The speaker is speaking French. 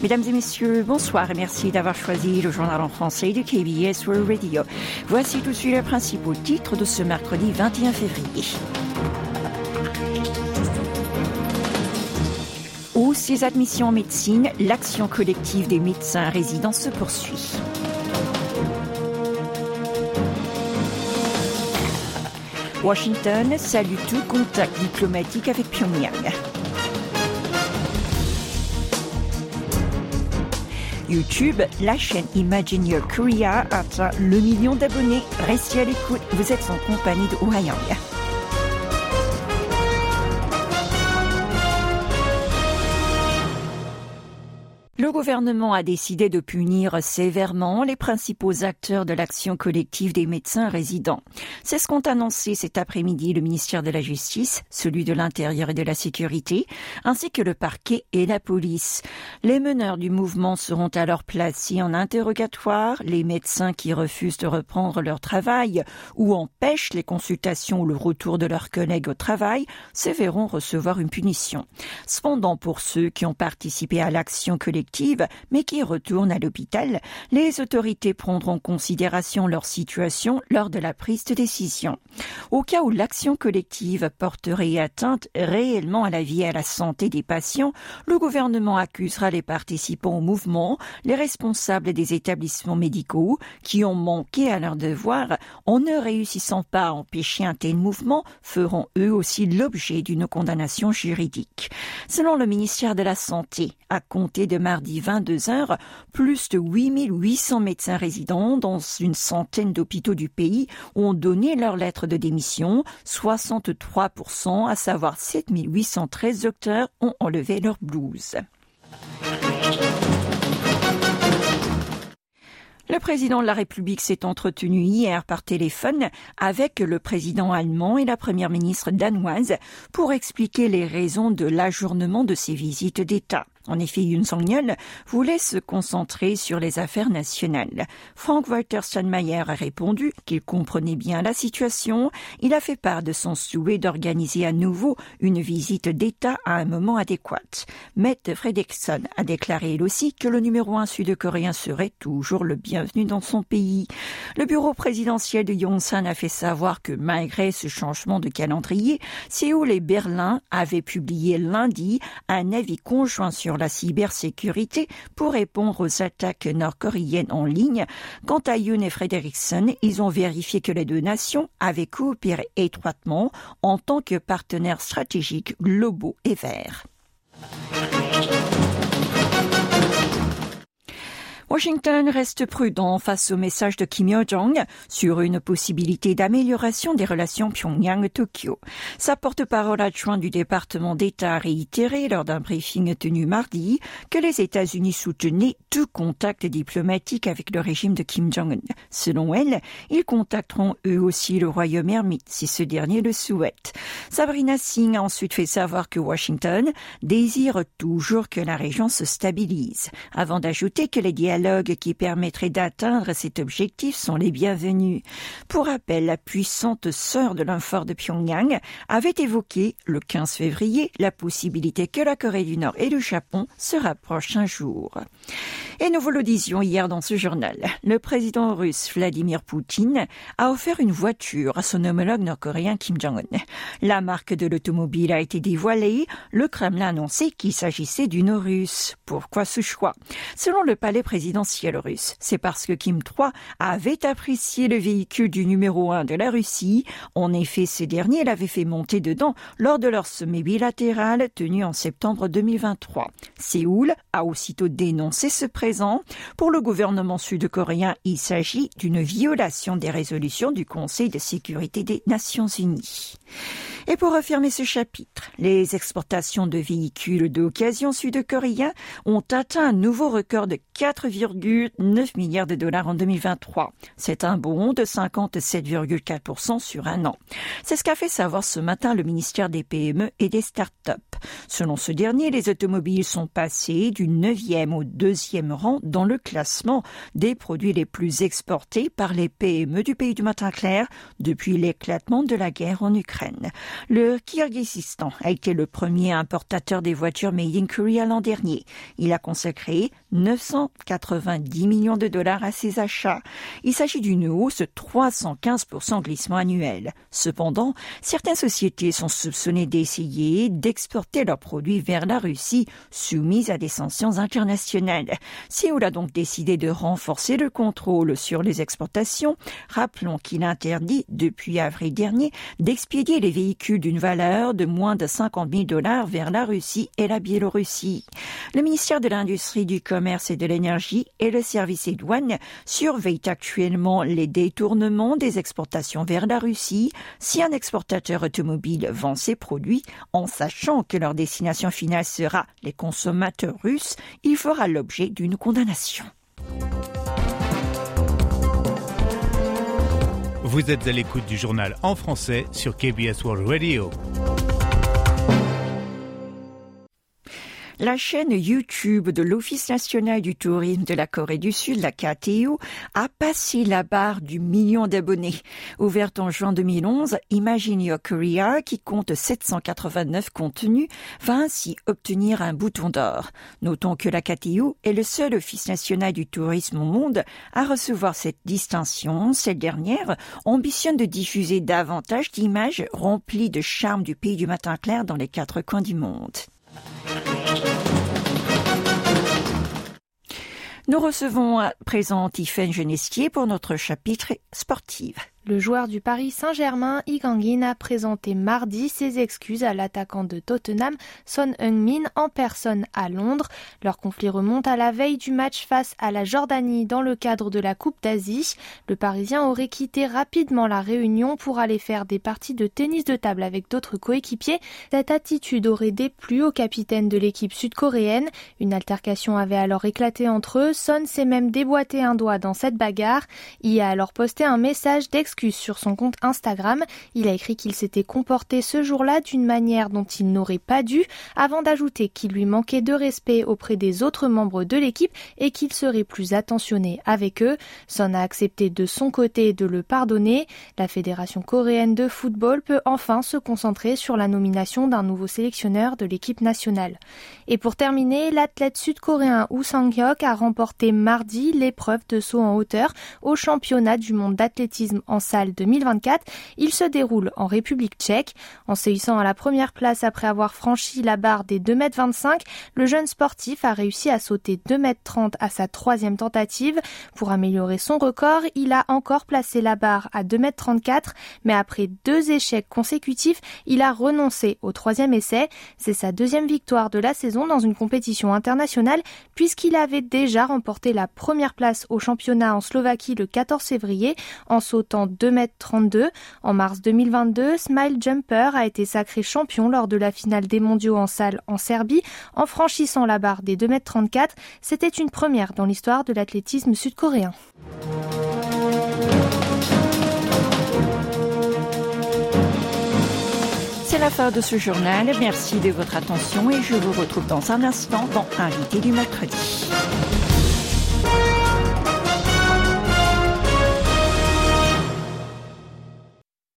Mesdames et messieurs, bonsoir et merci d'avoir choisi le journal en français de KBS World Radio. Voici tout de suite les principaux titres de ce mercredi 21 février. Où ses admissions en médecine, l'action collective des médecins résidents se poursuit. Washington salue tout contact diplomatique avec Pyongyang. YouTube, la chaîne Imagine Your Korea atteint le million d'abonnés. Restez à l'écoute, vous êtes en compagnie de Ohayang. Le gouvernement a décidé de punir sévèrement les principaux acteurs de l'action collective des médecins résidents. C'est ce qu'ont annoncé cet après-midi le ministère de la Justice, celui de l'Intérieur et de la Sécurité, ainsi que le parquet et la police. Les meneurs du mouvement seront alors placés en interrogatoire. Les médecins qui refusent de reprendre leur travail ou empêchent les consultations ou le retour de leurs collègues au travail se verront recevoir une punition. Cependant, pour ceux qui ont participé à l'action collective, mais qui retournent à l'hôpital, les autorités prendront en considération leur situation lors de la prise de décision. Au cas où l'action collective porterait atteinte réellement à la vie et à la santé des patients, le gouvernement accusera les participants au mouvement, les responsables des établissements médicaux qui ont manqué à leur devoir en ne réussissant pas à empêcher un tel mouvement feront eux aussi l'objet d'une condamnation juridique. Selon le ministère de la Santé, à compter de mardi 22 heures, plus de 8800 médecins résidents dans une centaine d'hôpitaux du pays ont donné leur lettre de démission. 63%, à savoir 7813 docteurs, ont enlevé leur blouse. Le président de la République s'est entretenu hier par téléphone avec le président allemand et la première ministre danoise pour expliquer les raisons de l'ajournement de ses visites d'État. En effet, Yoon Song-yeol voulait se concentrer sur les affaires nationales. Frank Walter Steinmeier a répondu qu'il comprenait bien la situation. Il a fait part de son souhait d'organiser à nouveau une visite d'État à un moment adéquat. Mette Fredrickson a déclaré elle aussi que le numéro un sud-coréen serait toujours le bienvenu dans son pays. Le bureau présidentiel de Yongsan a fait savoir que malgré ce changement de calendrier, Séoul et Berlin avaient publié lundi un avis conjoint sur la cybersécurité pour répondre aux attaques nord-coréennes en ligne. Quant à Yoon et Frederickson, ils ont vérifié que les deux nations avaient coopéré étroitement en tant que partenaires stratégiques globaux et verts. Washington reste prudent face au message de Kim Yo-jong sur une possibilité d'amélioration des relations Pyongyang-Tokyo. Sa porte-parole adjoint du département d'État a réitéré lors d'un briefing tenu mardi que les États-Unis soutenaient tout contact diplomatique avec le régime de Kim Jong-un. Selon elle, ils contacteront eux aussi le royaume ermite si ce dernier le souhaite. Sabrina Singh a ensuite fait savoir que Washington désire toujours que la région se stabilise, avant d'ajouter que les dialogues dialogues qui permettraient d'atteindre cet objectif sont les bienvenus. Pour rappel, la puissante sœur de l'infort de Pyongyang avait évoqué le 15 février la possibilité que la Corée du Nord et le Japon se rapprochent un jour. Et nous vous le disions hier dans ce journal, le président russe Vladimir Poutine a offert une voiture à son homologue nord-coréen Kim Jong-un. La marque de l'automobile a été dévoilée. Le Kremlin a annoncé qu'il s'agissait d'une russe. Pourquoi ce choix? Selon le palais présidentiel, russe. C'est parce que Kim III avait apprécié le véhicule du numéro 1 de la Russie. En effet, ce dernier l'avait fait monter dedans lors de leur sommet bilatéral tenu en septembre 2023. Séoul a aussitôt dénoncé ce présent. Pour le gouvernement sud-coréen, il s'agit d'une violation des résolutions du Conseil de sécurité des Nations Unies. Et pour affirmer ce chapitre, les exportations de véhicules d'occasion sud-coréens ont atteint un nouveau record de 4,9 milliards de dollars en 2023. C'est un bond de 57,4% sur un an. C'est ce qu'a fait savoir ce matin le ministère des PME et des start-up. Selon ce dernier, les automobiles sont passés du 9e au 2e rang dans le classement des produits les plus exportés par les PME du pays du matin clair depuis l'éclatement de la guerre en Ukraine. Le Kyrgyzstan a été le premier importateur des voitures made in Korea l'an dernier. Il a consacré 990 millions de dollars à ses achats. Il s'agit d'une hausse de 315% glissement annuel. Cependant, certaines sociétés sont soupçonnées d'essayer d'exporter leurs produits vers la Russie, soumise à des sanctions internationales. Séoul a donc décidé de renforcer le contrôle sur les exportations. Rappelons qu'il interdit depuis avril dernier d'expédier les véhicules d'une valeur de moins de 50 000 dollars vers la Russie et la Biélorussie. Le ministère de l'Industrie, du Commerce et de l'Énergie et le service des douanes surveillent actuellement les détournements des exportations vers la Russie. Si un exportateur automobile vend ses produits en sachant que leur destination finale sera les consommateurs russes, il fera l'objet d'une condamnation. Vous êtes à l'écoute du journal en français sur KBS World Radio. La chaîne YouTube de l'Office national du tourisme de la Corée du Sud, la KTO, a passé la barre du million d'abonnés. Ouverte en juin 2011, Imagine Your Korea, qui compte 789 contenus, va ainsi obtenir un bouton d'or. Notons que la KTO est le seul Office national du tourisme au monde à recevoir cette distinction. Cette dernière ambitionne de diffuser davantage d'images remplies de charme du pays du matin clair dans les quatre coins du monde. Nous recevons à présent Tiffaine Genestier pour notre chapitre sportif. Le joueur du Paris Saint-Germain, Igangin, a présenté mardi ses excuses à l'attaquant de Tottenham, Son Heung-min, en personne à Londres. Leur conflit remonte à la veille du match face à la Jordanie dans le cadre de la Coupe d'Asie. Le Parisien aurait quitté rapidement la réunion pour aller faire des parties de tennis de table avec d'autres coéquipiers. Cette attitude aurait déplu au capitaine de l'équipe sud-coréenne. Une altercation avait alors éclaté entre eux. Son s'est même déboîté un doigt dans cette bagarre. Il a alors posté un message d'excuse sur son compte Instagram. Il a écrit qu'il s'était comporté ce jour-là d'une manière dont il n'aurait pas dû, avant d'ajouter qu'il lui manquait de respect auprès des autres membres de l'équipe et qu'il serait plus attentionné avec eux. Son a accepté de son côté de le pardonner. La Fédération coréenne de football peut enfin se concentrer sur la nomination d'un nouveau sélectionneur de l'équipe nationale. Et pour terminer, l'athlète sud-coréen Woo Sang-hyuk a remporté mardi l'épreuve de saut en hauteur au championnat du monde d'athlétisme en salle 2024. Il se déroule en République tchèque. En se hissant à la première place après avoir franchi la barre des 2,25 m, le jeune sportif a réussi à sauter 2,30 m à sa troisième tentative. Pour améliorer son record, il a encore placé la barre à 2,34 m, mais après deux échecs consécutifs, il a renoncé au troisième essai. C'est sa deuxième victoire de la saison dans une compétition internationale puisqu'il avait déjà remporté la première place au championnat en Slovaquie le 14 février en sautant 2m32. En mars 2022, Smile Jumper a été sacré champion lors de la finale des mondiaux en salle en Serbie en franchissant la barre des 2m34. C'était une première dans l'histoire de l'athlétisme sud-coréen. C'est la fin de ce journal. Merci de votre attention et je vous retrouve dans un instant dans Invité du mercredi.